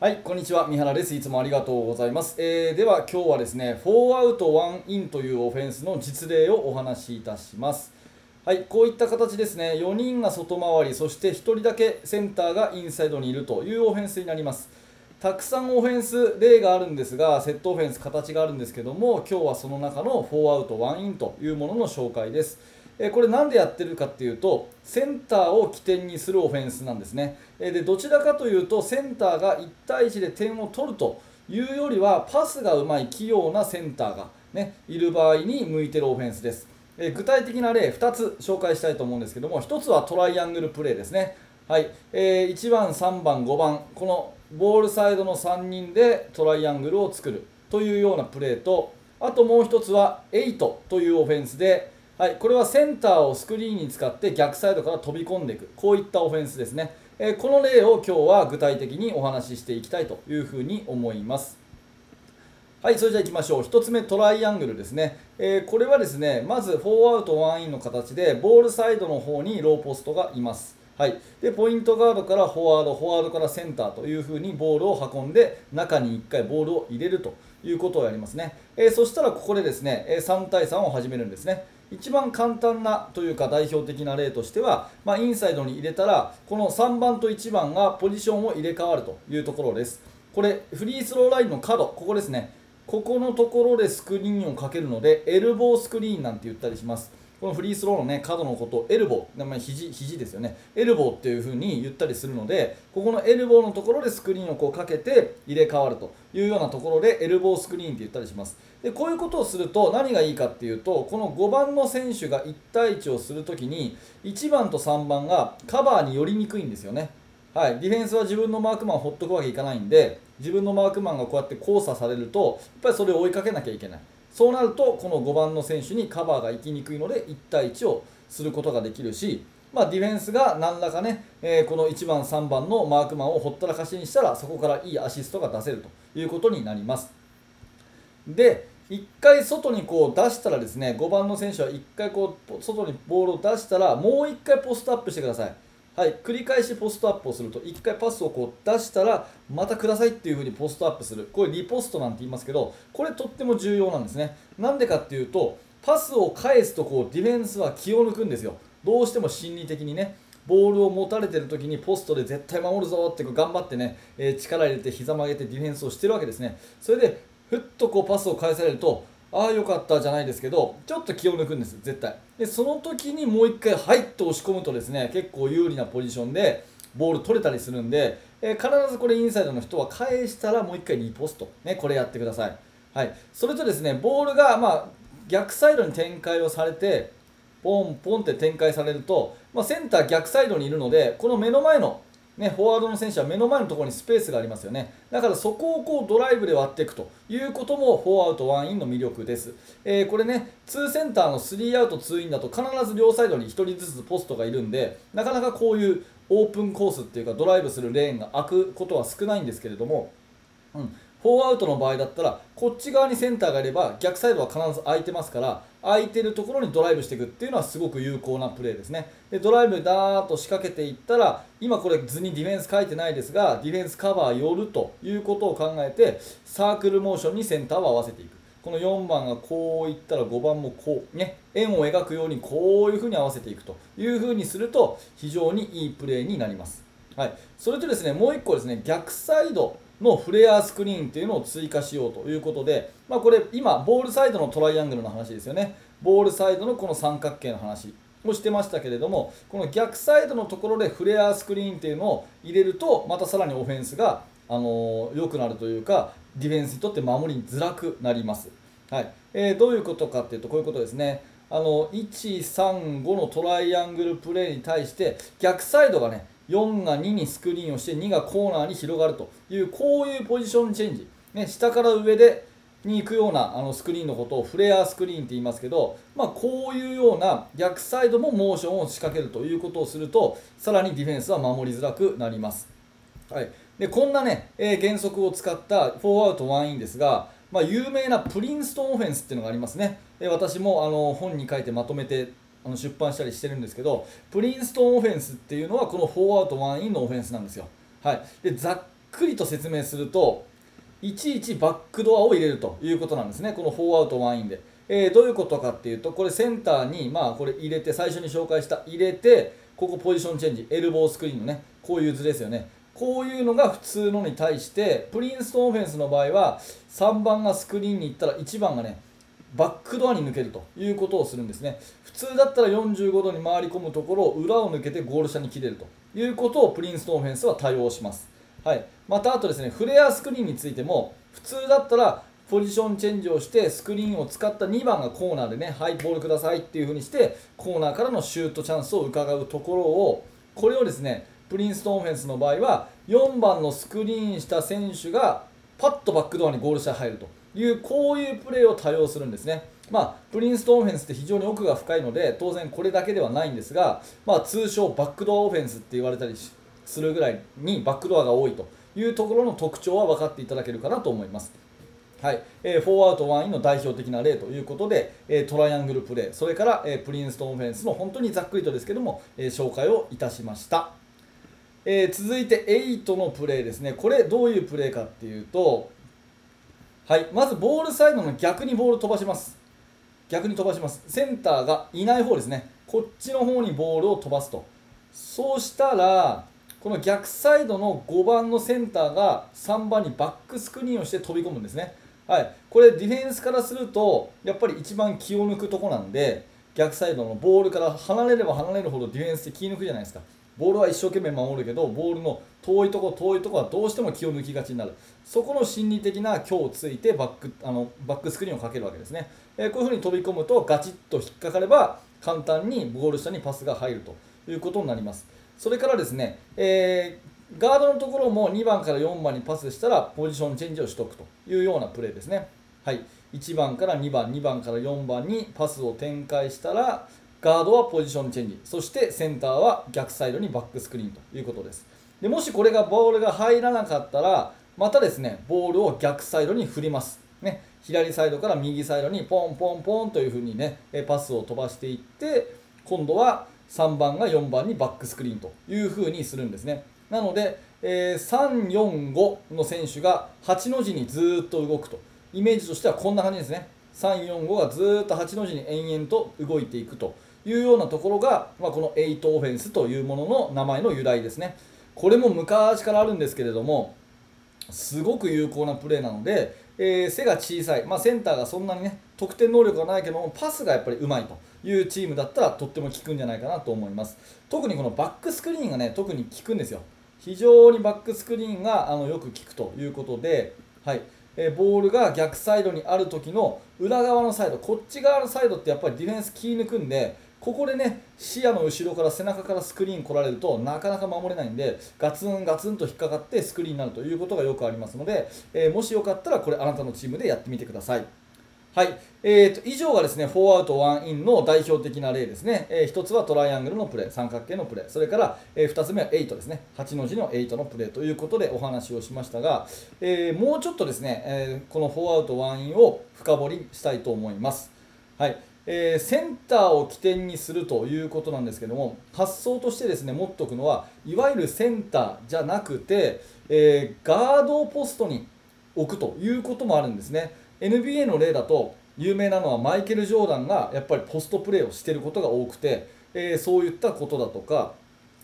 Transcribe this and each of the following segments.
はい、こんにちは。三原です。いつもありがとうございます。えー、では今日はですね、4アウト1インというオフェンスの実例をお話しいたします。はい、こういった形ですね、4人が外回り、そして1人だけセンターがインサイドにいるというオフェンスになります。たくさんオフェンス例があるんですが、セットオフェンス形があるんですけども、今日はその中の4アウト1インというものの紹介です。えこれ何でやってるかっていうとセンターを起点にするオフェンスなんですね、えでどちらかというとセンターが1対1で点を取るというよりはパスがうまい器用なセンターが、ね、いる場合に向いてるオフェンスです、え具体的な例2つ紹介したいと思うんですけども1つはトライアングルプレーですね。はい、えー、1番、3番、5番このボールサイドの3人でトライアングルを作るというようなプレーとあともう1つは8というオフェンスではい、これはセンターをスクリーンに使って逆サイドから飛び込んでいく。こういったオフェンスですね、え、この例を今日は具体的にお話ししていきたいというふうに思います。はいそれじゃあ行きましょう。1つ目トライアングルですね、え、これはですねまず4アウト1インの形でボールサイドの方にローポストがいます。はい、でポイントガードからフォワード、フォワードからセンターというふうにボールを運んで中に1回ボールを入れるということをやりますね、えー、そしたらここでですね3対3を始めるんですね。一番簡単なというか代表的な例としては、まあ、インサイドに入れたらこの3番と1番がポジションを入れ替わるというところです。これフリースローラインの角ここですね。ここのところでスクリーンをかけるのでエルボースクリーンなんて言ったりします。このフリースローの、ね、角のことをエルボー、まあ、肘肘ですよね、エルボーっていう風に言ったりするので、ここのエルボーのところでスクリーンをこうかけて入れ替わるというようなところで、エルボースクリーンって言ったりします。でこういうことをすると何がいいかっていうと、この5番の選手が1対1をするときに、1番と3番がカバーに寄りにくいんですよね。はい、ディフェンスは自分のマークマンをほっとくわけいかないんで、自分のマークマンがこうやって交差されると、やっぱりそれを追いかけなきゃいけない。そうなるとこの5番の選手にカバーが行きにくいので1対1をすることができるし、まあ、ディフェンスが何らかね、えー、この1番、3番のマークマンをほったらかしにしたらそこからいいアシストが出せるということになります。で1回外にこう出したらですね5番の選手は1回こう外にボールを出したらもう1回ポストアップしてください。はい、繰り返しポストアップをすると1回パスをこう出したらまたくださいっていう風にポストアップする。これリポストなんて言いますけどこれとっても重要なんですね。なんでかっていうとパスを返すとこうディフェンスは気を抜くんですよ。どうしても心理的にねボールを持たれてる時にポストで絶対守るぞって頑張ってね、え、力入れて膝曲げてディフェンスをしてるわけですね。それでふっとこうパスを返されるとああよかったじゃないですけどちょっと気を抜くんです絶対。でその時にもう1回はいっと押し込むとですね結構有利なポジションでボール取れたりするんで、えー、必ずこれインサイドの人は返したらもう1回リポスト、ね、これやってください、はい、それとですねボールが、まあ、逆サイドに展開をされてポンポンって展開されると、まあ、センター逆サイドにいるのでこの目の前のね、フォワードの選手は目の前のところにスペースがありますよね。だからそこをこうドライブで割っていくということも4アアウト1インの魅力です。えー、これね、2センターの3アウト2インだと必ず両サイドに1人ずつポストがいるんで、なかなかこういうオープンコースっていうかドライブするレーンが開くことは少ないんですけれども、うん、4アウトの場合だったらこっち側にセンターがいれば逆サイドは必ず空いてますから空いてるところにドライブしていくっていうのはすごく有効なプレーですね。でドライブダーッと仕掛けていったら今これ図にディフェンス書いてないですがディフェンスカバー寄るということを考えてサークルモーションにセンターを合わせていく。この4番がこういったら5番もこうね円を描くようにこういうふうに合わせていくというふうにすると非常にいいプレーになります。はい、それとですねもう1個ですね逆サイドのフレアスクリーンっていうのを追加しようということで、まあ、これ今ボールサイドのトライアングルの話ですよね。ボールサイドのこの三角形の話をしてましたけれどもこの逆サイドのところでフレアスクリーンっていうのを入れるとまたさらにオフェンスがあの良、くなるというかディフェンスにとって守りづらくなります、はい。えー、どういうことかっていうとこういうことですね。あの135のトライアングルプレーに対して逆サイドがね4が2にスクリーンをして2がコーナーに広がるというこういうポジションチェンジ、ね、下から上でに行くようなあのスクリーンのことをフレアスクリーンって言いますけど、まあ、こういうような逆サイドもモーションを仕掛けるということをするとさらにディフェンスは守りづらくなります。はい、でこんなね、えー、原則を使った4アウト1インですが、まあ、有名なプリンストンオフェンスっていうのがありますね。で私もあの本に書いてまとめてあの出版したりしてるんですけどプリンストンオフェンスっていうのはこの4アウト1インのオフェンスなんですよ。はい、でざっくりと説明するといちいちバックドアを入れるということなんですね。この4アウト1インで、えー、どういうことかっていうとこれセンターにまあこれ入れて最初に紹介した入れてここポジションチェンジエルボースクリーンのねこういう図ですよね。こういうのが普通のに対してプリンストンオフェンスの場合は3番がスクリーンに行ったら1番がねバックドアに抜けるということをするんですね。普通だったら45度に回り込むところを裏を抜けてゴール下に切れるということをプリンストンフェンスは対応します、はい、またあとですねフレアスクリーンについても普通だったらポジションチェンジをしてスクリーンを使った2番がコーナーでねはいボールくださいっていう風にしてコーナーからのシュートチャンスを伺うところをこれをですねプリンストンフェンスの場合は4番のスクリーンした選手がパッとバックドアにゴール下に入ると。いうこういうプレーを多用するんですね。まあ、プリンストンオフェンスって非常に奥が深いので当然これだけではないんですが、まあ、通称バックドアオフェンスって言われたりするぐらいにバックドアが多いというところの特徴は分かっていただけるかなと思います。はいえー、4アウト1インの代表的な例ということで、えー、トライアングルプレー、それから、えー、プリンストンオフェンスの本当にざっくりとですけども、え紹介をいたしました。え、続いて8のプレーですね、これどういうプレーかっていうと、はい、まずボールサイドの逆にボール飛ばします。逆に飛ばします。センターがいない方ですね、こっちの方にボールを飛ばすと。そうしたら、この逆サイドの5番のセンターが3番にバックスクリーンをして飛び込むんですね。はい、これディフェンスからするとやっぱり一番気を抜くとこなんで逆サイドのボールから離れれば離れるほどディフェンスって気抜くじゃないですか。ボールは一生懸命守るけどボールの遠いとこ遠いとこはどうしても気を抜きがちになる。そこの心理的な強をついてバックあのバックスクリーンをかけるわけですね、えー、こういうふうに飛び込むとガチッと引っかかれば簡単にゴール下にパスが入るということになります。それからですね、えー、ガードのところも2番から4番にパスしたらポジションチェンジをしておくというようなプレーですね。はい。1番から2番2番から4番にパスを展開したらガードはポジションチェンジ。そしてセンターは逆サイドにバックスクリーンということです。でもしこれがボールが入らなかったらまたですねボールを逆サイドに振ります。ね。左サイドから右サイドにポンポンポンというふうにねパスを飛ばしていって今度は3番が4番にバックスクリーンというふうにするんですね。なので、えー、345の選手が8の字にずっと動くと。イメージとしてはこんな感じですね。345がずっと8の字に延々と動いていくと。いうようなところが、まあ、この8オフェンスというものの名前の由来ですね。これも昔からあるんですけれども、すごく有効なプレーなので、えー、背が小さい、まあ、センターがそんなにね得点能力がないけどもパスがやっぱりうまいというチームだったらとっても効くんじゃないかなと思います。特にこのバックスクリーンがね特に効くんですよ。非常にバックスクリーンがあのよく効くということで、はい。えー、ボールが逆サイドにある時の裏側のサイドこっち側のサイドってやっぱりディフェンス気抜くんでここでね視野の後ろから背中からスクリーン来られるとなかなか守れないんでガツンガツンと引っかかってスクリーンになるということがよくありますので、えー、もしよかったらこれあなたのチームでやってみてください。はい、えーと、以上がですね4アウト1インの代表的な例ですね、えー、1つはトライアングルのプレー三角形のプレーそれから、えー、2つ目は8ですね。8の字の8のプレーということでお話をしましたが、えー、もうちょっとですね、えこの4アウト1インを深掘りしたいと思います。はい。えー、センターを起点にするということなんですけども発想としてですね持っておくのはいわゆるセンターじゃなくて、えー、ガードポストに置くということもあるんですね。NBA の例だと有名なのはマイケル・ジョーダンがやっぱりポストプレーをしていることが多くて、えー、そういったことだとか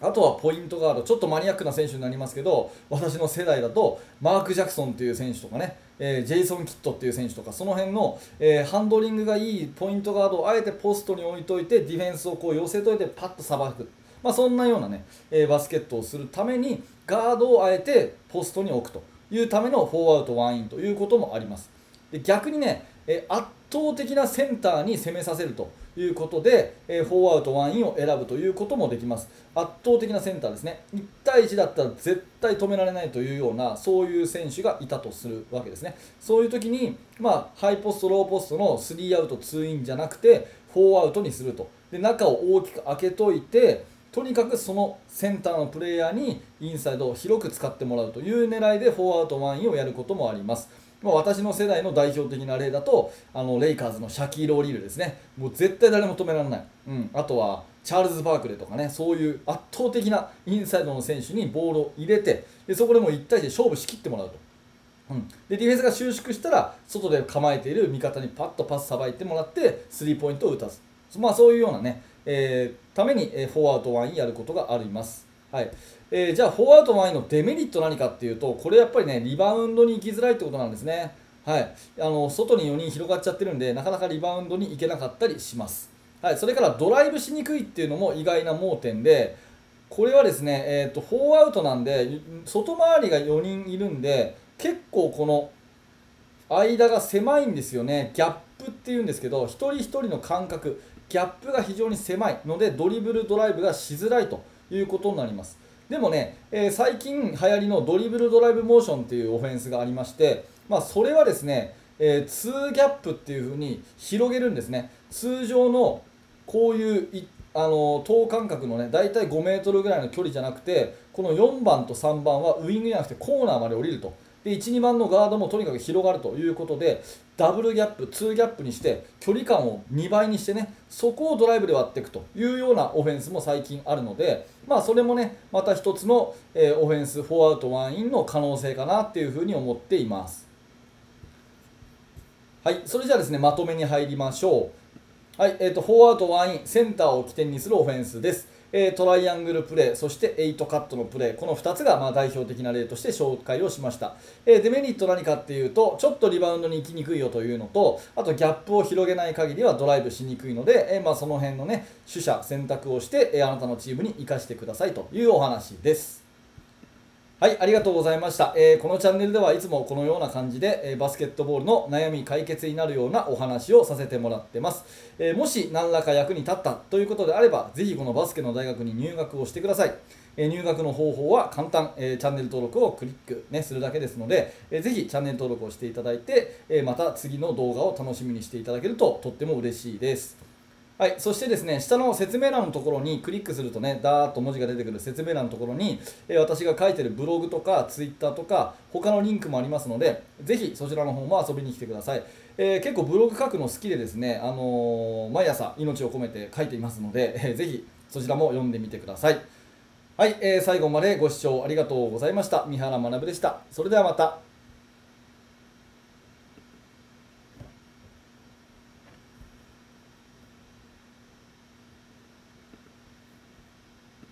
あとはポイントガードちょっとマニアックな選手になりますけど私の世代だとマーク・ジャクソンという選手とかねえー、ジェイソン・キットっていう選手とかその辺の、えー、ハンドリングがいいポイントガードをあえてポストに置いといてディフェンスをこう寄せといてパッとさばく、まあ、そんなようなね、えー、バスケットをするためにガードをあえてポストに置くというための4アウト1インということもあります。で逆にね、え圧倒的なセンターに攻めさせると。いうことで、えー、4アウト1インを選ぶということもできます。圧倒的なセンターですね。1対1だったら絶対止められないというようなそういう選手がいたとするわけですね。そういう時に、まあ、ハイポストローポストの3アウト2インじゃなくて4アウトにすると。で中を大きく開けといてとにかくそのセンターのプレイヤーにインサイドを広く使ってもらうという狙いで4アウト1インをやることもあります。まあ、私の世代の代表的な例だとあのレイカーズのシャキール・オリールですね。もう絶対誰も止められない、うん、あとはチャールズ・バークレとかねそういう圧倒的なインサイドの選手にボールを入れてでそこでも1対1で勝負しきってもらうと、うん、でディフェンスが収縮したら外で構えている味方にパッとパスさばいてもらってスリーポイントを打たす、まあ、そういうようなね、えー、ために4アウト1やることがあります。はいえー、じゃあ、4アウト1のデメリット何かっていうと、これやっぱりね、リバウンドに行きづらいってことなんですね。はい、あの外に4人広がっちゃってるんで、なかなかリバウンドに行けなかったりします。はい、それからドライブしにくいっていうのも意外な盲点で、これはですね、えーと、4アウトなんで、外回りが4人いるんで、結構この間が狭いんですよね、ギャップっていうんですけど、一人一人の間隔、ギャップが非常に狭いので、ドリブルドライブがしづらいということになります。でもね、えー、最近流行りのドリブルドライブモーションっていうオフェンスがありまして、まあ、それはですね、えー、2ギャップっていう風に広げるんですね。通常のこういうあの等間隔のね大体5メートルぐらいの距離じゃなくてこの4番と3番はウイングじゃなくてコーナーまで降りるとで1、2番のガードもとにかく広がるということでダブルギャップ、2ギャップにして距離感を2倍にしてねそこをドライブで割っていくというようなオフェンスも最近あるので、まあ、それもねまた1つの、えー、オフェンス4アウト1インの可能性かなっていうふうに思っています。はい、それじゃあですねまとめに入りましょう。はい、えーと、4アウト1インセンターを起点にするオフェンスです。えトライアングルプレー、そして8カットのプレー、この2つがま代表的な例として紹介をしました。えデメリット何かっていうと、ちょっとリバウンドに行きにくいよというのと、あとギャップを広げない限りはドライブしにくいので、えまあ、その辺のね、取捨選択をして、えあなたのチームに生かしてくださいというお話です。はい、ありがとうございました、えー、このチャンネルではいつもこのような感じで、えー、バスケットボールの悩み解決になるようなお話をさせてもらってます、えー、もし何らか役に立ったということであればぜひこのバスケの大学に入学をしてください、え入学の方法は簡単、えチャンネル登録をクリック、ね、するだけですので、えー、ぜひチャンネル登録をしていただいて、えまた次の動画を楽しみにしていただけるととっても嬉しいです。はい、そしてですね下の説明欄のところにクリックするとねダーッと文字が出てくる説明欄のところに、え私が書いてるブログとかツイッターとか他のリンクもありますのでぜひそちらの方も遊びに来てください、えー、結構ブログ書くの好きでですね、あのー、毎朝命を込めて書いていますので、えー、ぜひそちらも読んでみてください。はい、えー、最後までご視聴ありがとうございました。三原学でした。それではまた。